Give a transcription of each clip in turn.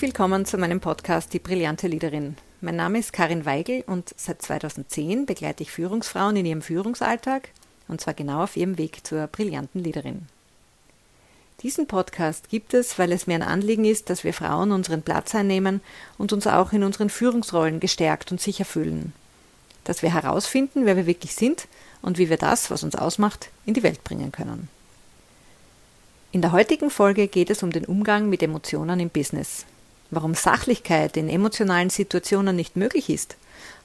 Herzlich willkommen zu meinem Podcast Die brillante Leaderin. Mein Name ist Karin Weigel und seit 2010 begleite ich Führungsfrauen in ihrem Führungsalltag und zwar genau auf ihrem Weg zur brillanten Leaderin. Diesen Podcast gibt es, weil es mir ein Anliegen ist, dass wir Frauen unseren Platz einnehmen und uns auch in unseren Führungsrollen gestärkt und sicher fühlen. Dass wir herausfinden, wer wir wirklich sind und wie wir das, was uns ausmacht, in die Welt bringen können. In der heutigen Folge geht es um den Umgang mit Emotionen im Business. Warum Sachlichkeit in emotionalen Situationen nicht möglich ist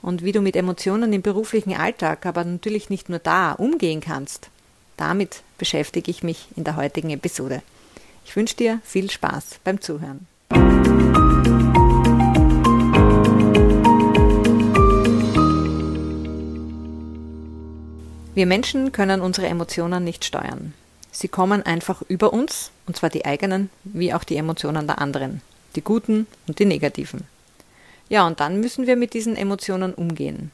und wie du mit Emotionen im beruflichen Alltag, aber natürlich nicht nur da, umgehen kannst. Damit beschäftige ich mich in der heutigen Episode. Ich wünsche dir viel Spaß beim Zuhören. Wir Menschen können unsere Emotionen nicht steuern. Sie kommen einfach über uns, und zwar die eigenen wie auch die Emotionen der anderen, die guten und die negativen. Ja, und dann müssen wir mit diesen Emotionen umgehen.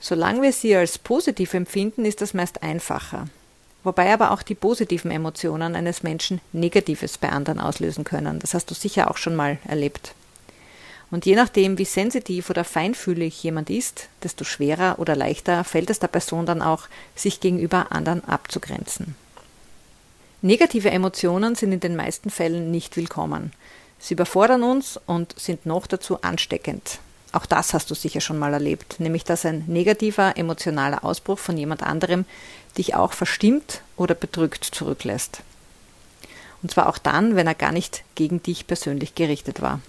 Solange wir sie als positiv empfinden, ist das meist einfacher. Wobei aber auch die positiven Emotionen eines Menschen Negatives bei anderen auslösen können. Das hast du sicher auch schon mal erlebt. Und je nachdem, wie sensitiv oder feinfühlig jemand ist, desto schwerer oder leichter fällt es der Person dann auch, sich gegenüber anderen abzugrenzen. Negative Emotionen sind in den meisten Fällen nicht willkommen. Sie überfordern uns und sind noch dazu ansteckend. Auch das hast du sicher schon mal erlebt, nämlich dass ein negativer emotionaler Ausbruch von jemand anderem dich auch verstimmt oder bedrückt zurücklässt. Und zwar auch dann, wenn er gar nicht gegen dich persönlich gerichtet war.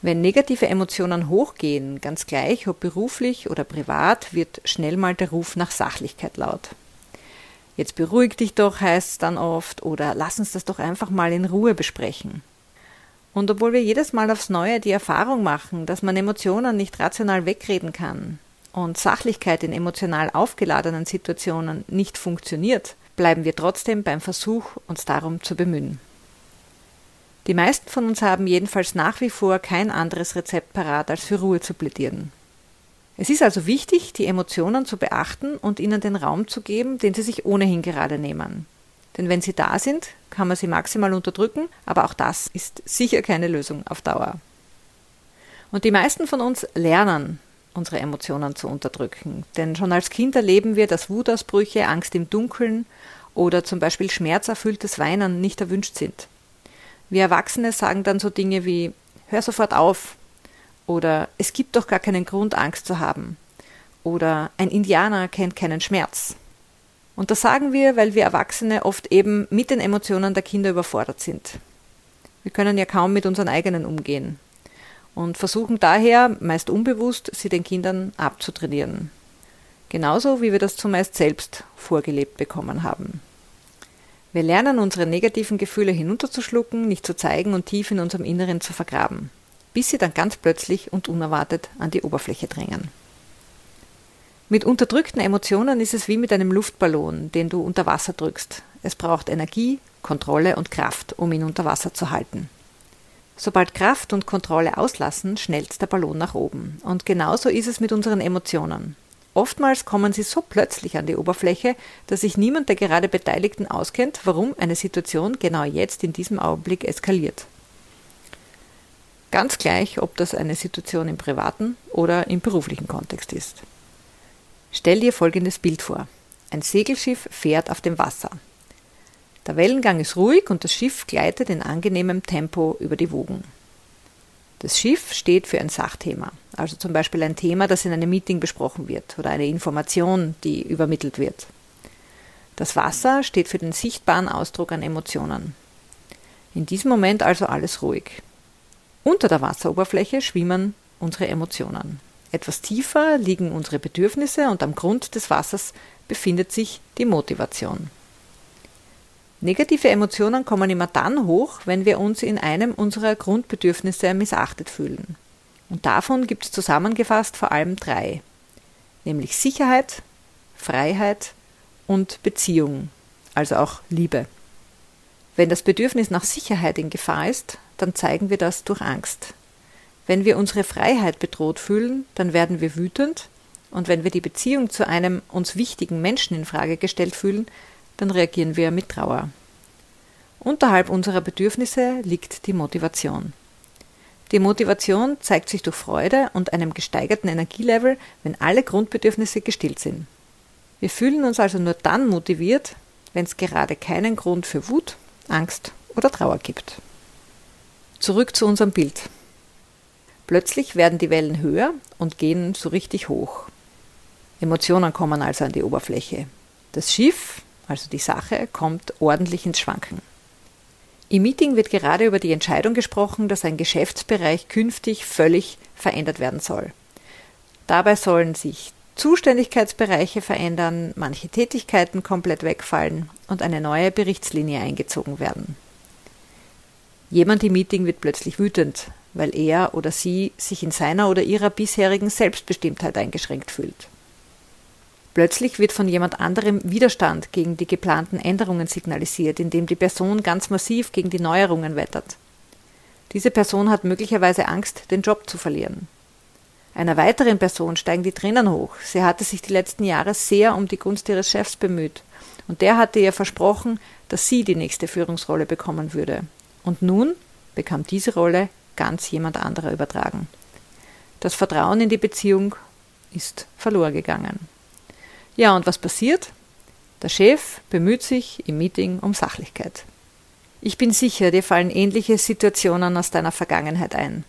Wenn negative Emotionen hochgehen, ganz gleich ob beruflich oder privat, wird schnell mal der Ruf nach Sachlichkeit laut. Jetzt beruhig dich doch, heißt es dann oft, oder lass uns das doch einfach mal in Ruhe besprechen. Und obwohl wir jedes Mal aufs Neue die Erfahrung machen, dass man Emotionen nicht rational wegreden kann und Sachlichkeit in emotional aufgeladenen Situationen nicht funktioniert, bleiben wir trotzdem beim Versuch, uns darum zu bemühen. Die meisten von uns haben jedenfalls nach wie vor kein anderes Rezept parat, als für Ruhe zu plädieren. Es ist also wichtig, die Emotionen zu beachten und ihnen den Raum zu geben, den sie sich ohnehin gerade nehmen. Denn wenn sie da sind, kann man sie maximal unterdrücken, aber auch das ist sicher keine Lösung auf Dauer. Und die meisten von uns lernen, unsere Emotionen zu unterdrücken. Denn schon als Kind erleben wir, dass Wutausbrüche, Angst im Dunkeln oder zum Beispiel schmerzerfülltes Weinen nicht erwünscht sind. Wir Erwachsene sagen dann so Dinge wie Hör sofort auf, oder es gibt doch gar keinen Grund, Angst zu haben. Oder ein Indianer kennt keinen Schmerz. Und das sagen wir, weil wir Erwachsene oft eben mit den Emotionen der Kinder überfordert sind. Wir können ja kaum mit unseren eigenen umgehen und versuchen daher, meist unbewusst, sie den Kindern abzutrainieren. Genauso wie wir das zumeist selbst vorgelebt bekommen haben. Wir lernen unsere negativen Gefühle hinunterzuschlucken, nicht zu zeigen und tief in unserem Inneren zu vergraben bis sie dann ganz plötzlich und unerwartet an die Oberfläche drängen. Mit unterdrückten Emotionen ist es wie mit einem Luftballon, den du unter Wasser drückst. Es braucht Energie, Kontrolle und Kraft, um ihn unter Wasser zu halten. Sobald Kraft und Kontrolle auslassen, schnellt der Ballon nach oben. Und genauso ist es mit unseren Emotionen. Oftmals kommen sie so plötzlich an die Oberfläche, dass sich niemand der gerade Beteiligten auskennt, warum eine Situation genau jetzt in diesem Augenblick eskaliert. Ganz gleich, ob das eine Situation im privaten oder im beruflichen Kontext ist. Stell dir folgendes Bild vor. Ein Segelschiff fährt auf dem Wasser. Der Wellengang ist ruhig und das Schiff gleitet in angenehmem Tempo über die Wogen. Das Schiff steht für ein Sachthema, also zum Beispiel ein Thema, das in einem Meeting besprochen wird oder eine Information, die übermittelt wird. Das Wasser steht für den sichtbaren Ausdruck an Emotionen. In diesem Moment also alles ruhig. Unter der Wasseroberfläche schwimmen unsere Emotionen. Etwas tiefer liegen unsere Bedürfnisse und am Grund des Wassers befindet sich die Motivation. Negative Emotionen kommen immer dann hoch, wenn wir uns in einem unserer Grundbedürfnisse missachtet fühlen. Und davon gibt es zusammengefasst vor allem drei, nämlich Sicherheit, Freiheit und Beziehung, also auch Liebe. Wenn das Bedürfnis nach Sicherheit in Gefahr ist, dann zeigen wir das durch Angst. Wenn wir unsere Freiheit bedroht fühlen, dann werden wir wütend, und wenn wir die Beziehung zu einem uns wichtigen Menschen in Frage gestellt fühlen, dann reagieren wir mit Trauer. Unterhalb unserer Bedürfnisse liegt die Motivation. Die Motivation zeigt sich durch Freude und einem gesteigerten Energielevel, wenn alle Grundbedürfnisse gestillt sind. Wir fühlen uns also nur dann motiviert, wenn es gerade keinen Grund für Wut, Angst oder Trauer gibt. Zurück zu unserem Bild. Plötzlich werden die Wellen höher und gehen so richtig hoch. Emotionen kommen also an die Oberfläche. Das Schiff, also die Sache, kommt ordentlich ins Schwanken. Im Meeting wird gerade über die Entscheidung gesprochen, dass ein Geschäftsbereich künftig völlig verändert werden soll. Dabei sollen sich Zuständigkeitsbereiche verändern, manche Tätigkeiten komplett wegfallen und eine neue Berichtslinie eingezogen werden. Jemand im Meeting wird plötzlich wütend, weil er oder sie sich in seiner oder ihrer bisherigen Selbstbestimmtheit eingeschränkt fühlt. Plötzlich wird von jemand anderem Widerstand gegen die geplanten Änderungen signalisiert, indem die Person ganz massiv gegen die Neuerungen wettert. Diese Person hat möglicherweise Angst, den Job zu verlieren. Einer weiteren Person steigen die Tränen hoch. Sie hatte sich die letzten Jahre sehr um die Gunst ihres Chefs bemüht. Und der hatte ihr versprochen, dass sie die nächste Führungsrolle bekommen würde. Und nun bekam diese Rolle ganz jemand anderer übertragen. Das Vertrauen in die Beziehung ist verloren gegangen. Ja, und was passiert? Der Chef bemüht sich im Meeting um Sachlichkeit. Ich bin sicher, dir fallen ähnliche Situationen aus deiner Vergangenheit ein.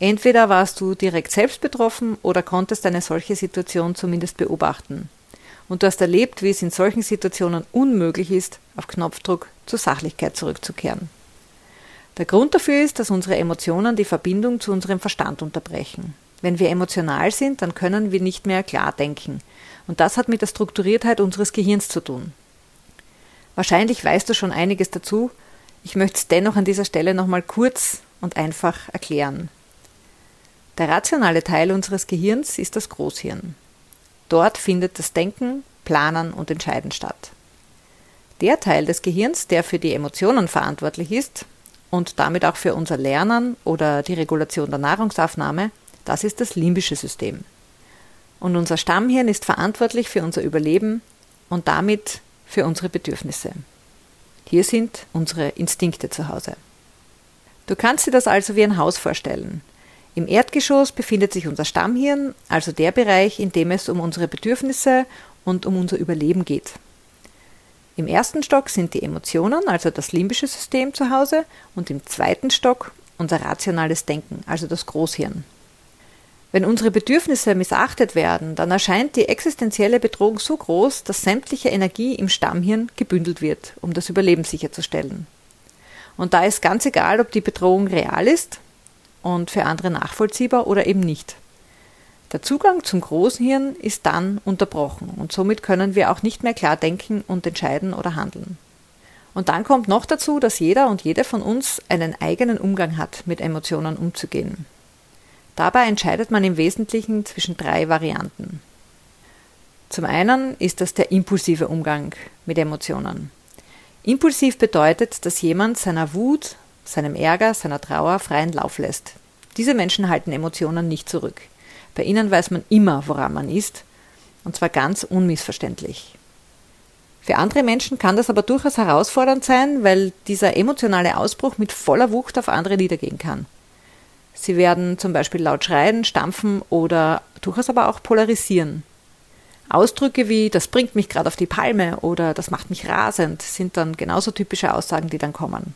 Entweder warst du direkt selbst betroffen oder konntest eine solche Situation zumindest beobachten. Und du hast erlebt, wie es in solchen Situationen unmöglich ist, auf Knopfdruck zur Sachlichkeit zurückzukehren. Der Grund dafür ist, dass unsere Emotionen die Verbindung zu unserem Verstand unterbrechen. Wenn wir emotional sind, dann können wir nicht mehr klar denken. Und das hat mit der Strukturiertheit unseres Gehirns zu tun. Wahrscheinlich weißt du schon einiges dazu. Ich möchte es dennoch an dieser Stelle nochmal kurz und einfach erklären. Der rationale Teil unseres Gehirns ist das Großhirn. Dort findet das Denken, Planen und Entscheiden statt. Der Teil des Gehirns, der für die Emotionen verantwortlich ist und damit auch für unser Lernen oder die Regulation der Nahrungsaufnahme, das ist das limbische System. Und unser Stammhirn ist verantwortlich für unser Überleben und damit für unsere Bedürfnisse. Hier sind unsere Instinkte zu Hause. Du kannst dir das also wie ein Haus vorstellen. Im Erdgeschoss befindet sich unser Stammhirn, also der Bereich, in dem es um unsere Bedürfnisse und um unser Überleben geht. Im ersten Stock sind die Emotionen, also das limbische System zu Hause, und im zweiten Stock unser rationales Denken, also das Großhirn. Wenn unsere Bedürfnisse missachtet werden, dann erscheint die existenzielle Bedrohung so groß, dass sämtliche Energie im Stammhirn gebündelt wird, um das Überleben sicherzustellen. Und da ist ganz egal, ob die Bedrohung real ist und für andere nachvollziehbar oder eben nicht. Der Zugang zum Großhirn ist dann unterbrochen und somit können wir auch nicht mehr klar denken und entscheiden oder handeln. Und dann kommt noch dazu, dass jeder und jede von uns einen eigenen Umgang hat, mit Emotionen umzugehen. Dabei entscheidet man im Wesentlichen zwischen drei Varianten. Zum einen ist das der impulsive Umgang mit Emotionen. Impulsiv bedeutet, dass jemand seiner Wut, seinem Ärger, seiner Trauer freien Lauf lässt. Diese Menschen halten Emotionen nicht zurück. Bei ihnen weiß man immer, woran man ist, und zwar ganz unmissverständlich. Für andere Menschen kann das aber durchaus herausfordernd sein, weil dieser emotionale Ausbruch mit voller Wucht auf andere niedergehen kann. Sie werden zum Beispiel laut schreien, stampfen oder durchaus aber auch polarisieren. Ausdrücke wie das bringt mich gerade auf die Palme oder das macht mich rasend sind dann genauso typische Aussagen, die dann kommen.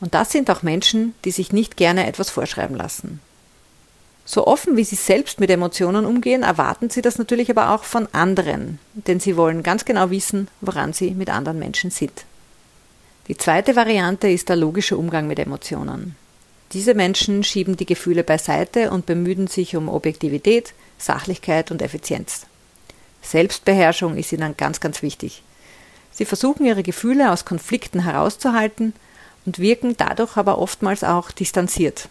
Und das sind auch Menschen, die sich nicht gerne etwas vorschreiben lassen. So offen wie sie selbst mit Emotionen umgehen, erwarten sie das natürlich aber auch von anderen, denn sie wollen ganz genau wissen, woran sie mit anderen Menschen sind. Die zweite Variante ist der logische Umgang mit Emotionen. Diese Menschen schieben die Gefühle beiseite und bemühen sich um Objektivität, Sachlichkeit und Effizienz. Selbstbeherrschung ist ihnen ganz, ganz wichtig. Sie versuchen ihre Gefühle aus Konflikten herauszuhalten und wirken dadurch aber oftmals auch distanziert.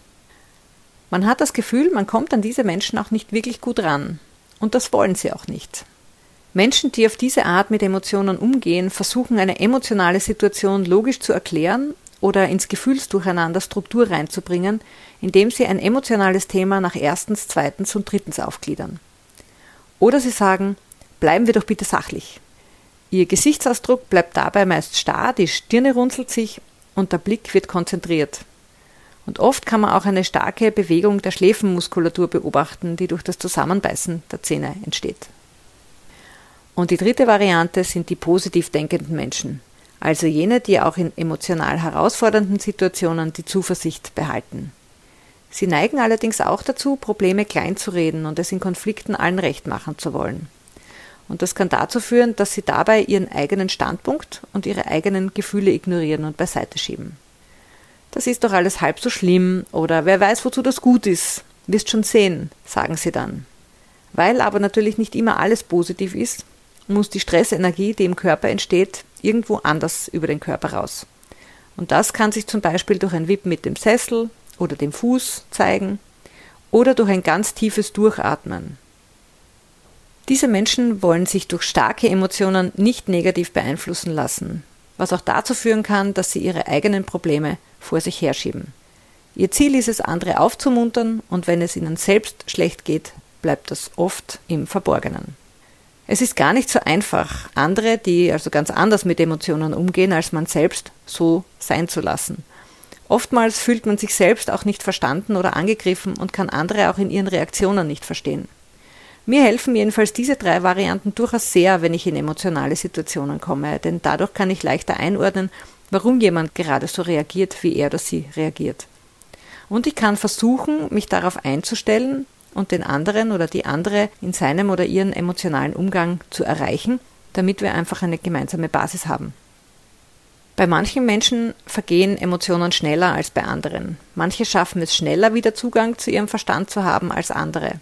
Man hat das Gefühl, man kommt an diese Menschen auch nicht wirklich gut ran. Und das wollen sie auch nicht. Menschen, die auf diese Art mit Emotionen umgehen, versuchen eine emotionale Situation logisch zu erklären oder ins Gefühlsdurcheinander Struktur reinzubringen, indem sie ein emotionales Thema nach erstens, zweitens und drittens aufgliedern. Oder sie sagen, bleiben wir doch bitte sachlich. Ihr Gesichtsausdruck bleibt dabei meist starr, die Stirne runzelt sich und der Blick wird konzentriert. Und oft kann man auch eine starke Bewegung der Schläfenmuskulatur beobachten, die durch das Zusammenbeißen der Zähne entsteht. Und die dritte Variante sind die positiv denkenden Menschen, also jene, die auch in emotional herausfordernden Situationen die Zuversicht behalten. Sie neigen allerdings auch dazu, Probleme kleinzureden und es in Konflikten allen recht machen zu wollen. Und das kann dazu führen, dass sie dabei ihren eigenen Standpunkt und ihre eigenen Gefühle ignorieren und beiseite schieben. Das ist doch alles halb so schlimm oder wer weiß, wozu das gut ist. Wirst schon sehen, sagen sie dann. Weil aber natürlich nicht immer alles positiv ist, muss die Stressenergie, die im Körper entsteht, irgendwo anders über den Körper raus. Und das kann sich zum Beispiel durch ein Wippen mit dem Sessel oder dem Fuß zeigen oder durch ein ganz tiefes Durchatmen. Diese Menschen wollen sich durch starke Emotionen nicht negativ beeinflussen lassen, was auch dazu führen kann, dass sie ihre eigenen Probleme vor sich herschieben. Ihr Ziel ist es, andere aufzumuntern und wenn es ihnen selbst schlecht geht, bleibt das oft im Verborgenen. Es ist gar nicht so einfach, andere, die also ganz anders mit Emotionen umgehen als man selbst, so sein zu lassen. Oftmals fühlt man sich selbst auch nicht verstanden oder angegriffen und kann andere auch in ihren Reaktionen nicht verstehen. Mir helfen jedenfalls diese drei Varianten durchaus sehr, wenn ich in emotionale Situationen komme, denn dadurch kann ich leichter einordnen, warum jemand gerade so reagiert, wie er oder sie reagiert. Und ich kann versuchen, mich darauf einzustellen und den anderen oder die andere in seinem oder ihren emotionalen Umgang zu erreichen, damit wir einfach eine gemeinsame Basis haben. Bei manchen Menschen vergehen Emotionen schneller als bei anderen. Manche schaffen es schneller wieder Zugang zu ihrem Verstand zu haben als andere.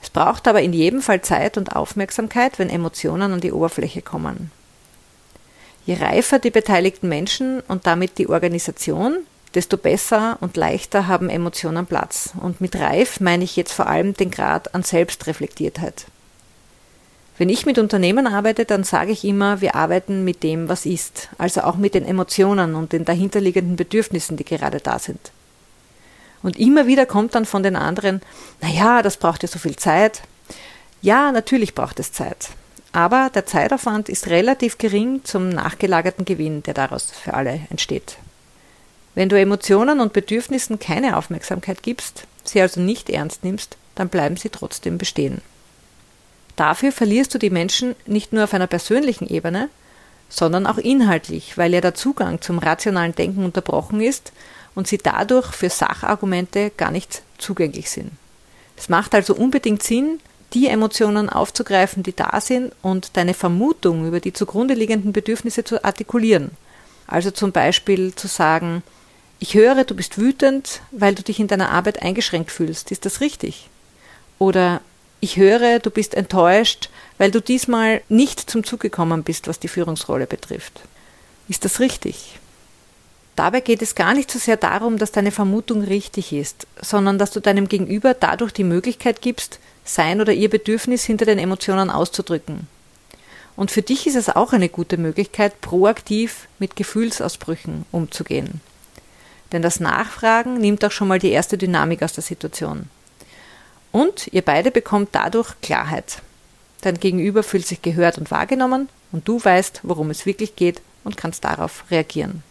Es braucht aber in jedem Fall Zeit und Aufmerksamkeit, wenn Emotionen an die Oberfläche kommen. Je reifer die beteiligten Menschen und damit die Organisation, desto besser und leichter haben Emotionen Platz. Und mit reif meine ich jetzt vor allem den Grad an Selbstreflektiertheit. Wenn ich mit Unternehmen arbeite, dann sage ich immer, wir arbeiten mit dem, was ist, also auch mit den Emotionen und den dahinterliegenden Bedürfnissen, die gerade da sind. Und immer wieder kommt dann von den anderen, na ja, das braucht ja so viel Zeit. Ja, natürlich braucht es Zeit. Aber der Zeitaufwand ist relativ gering zum nachgelagerten Gewinn, der daraus für alle entsteht. Wenn du Emotionen und Bedürfnissen keine Aufmerksamkeit gibst, sie also nicht ernst nimmst, dann bleiben sie trotzdem bestehen. Dafür verlierst du die Menschen nicht nur auf einer persönlichen Ebene, sondern auch inhaltlich, weil ja der Zugang zum rationalen Denken unterbrochen ist und sie dadurch für Sachargumente gar nicht zugänglich sind. Es macht also unbedingt Sinn, die Emotionen aufzugreifen, die da sind und deine Vermutung über die zugrunde liegenden Bedürfnisse zu artikulieren. Also zum Beispiel zu sagen, ich höre, du bist wütend, weil du dich in deiner Arbeit eingeschränkt fühlst. Ist das richtig? Oder ich höre, du bist enttäuscht, weil du diesmal nicht zum Zug gekommen bist, was die Führungsrolle betrifft. Ist das richtig? Dabei geht es gar nicht so sehr darum, dass deine Vermutung richtig ist, sondern dass du deinem Gegenüber dadurch die Möglichkeit gibst, sein oder ihr Bedürfnis hinter den Emotionen auszudrücken. Und für dich ist es auch eine gute Möglichkeit, proaktiv mit Gefühlsausbrüchen umzugehen. Denn das Nachfragen nimmt auch schon mal die erste Dynamik aus der Situation. Und ihr beide bekommt dadurch Klarheit. Dein Gegenüber fühlt sich gehört und wahrgenommen und du weißt, worum es wirklich geht und kannst darauf reagieren.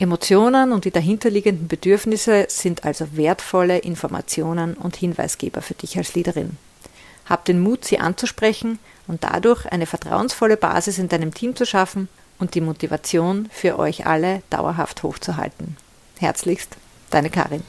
Emotionen und die dahinterliegenden Bedürfnisse sind also wertvolle Informationen und Hinweisgeber für dich als Leaderin. Hab den Mut, sie anzusprechen und dadurch eine vertrauensvolle Basis in deinem Team zu schaffen und die Motivation für euch alle dauerhaft hochzuhalten. Herzlichst, deine Karin.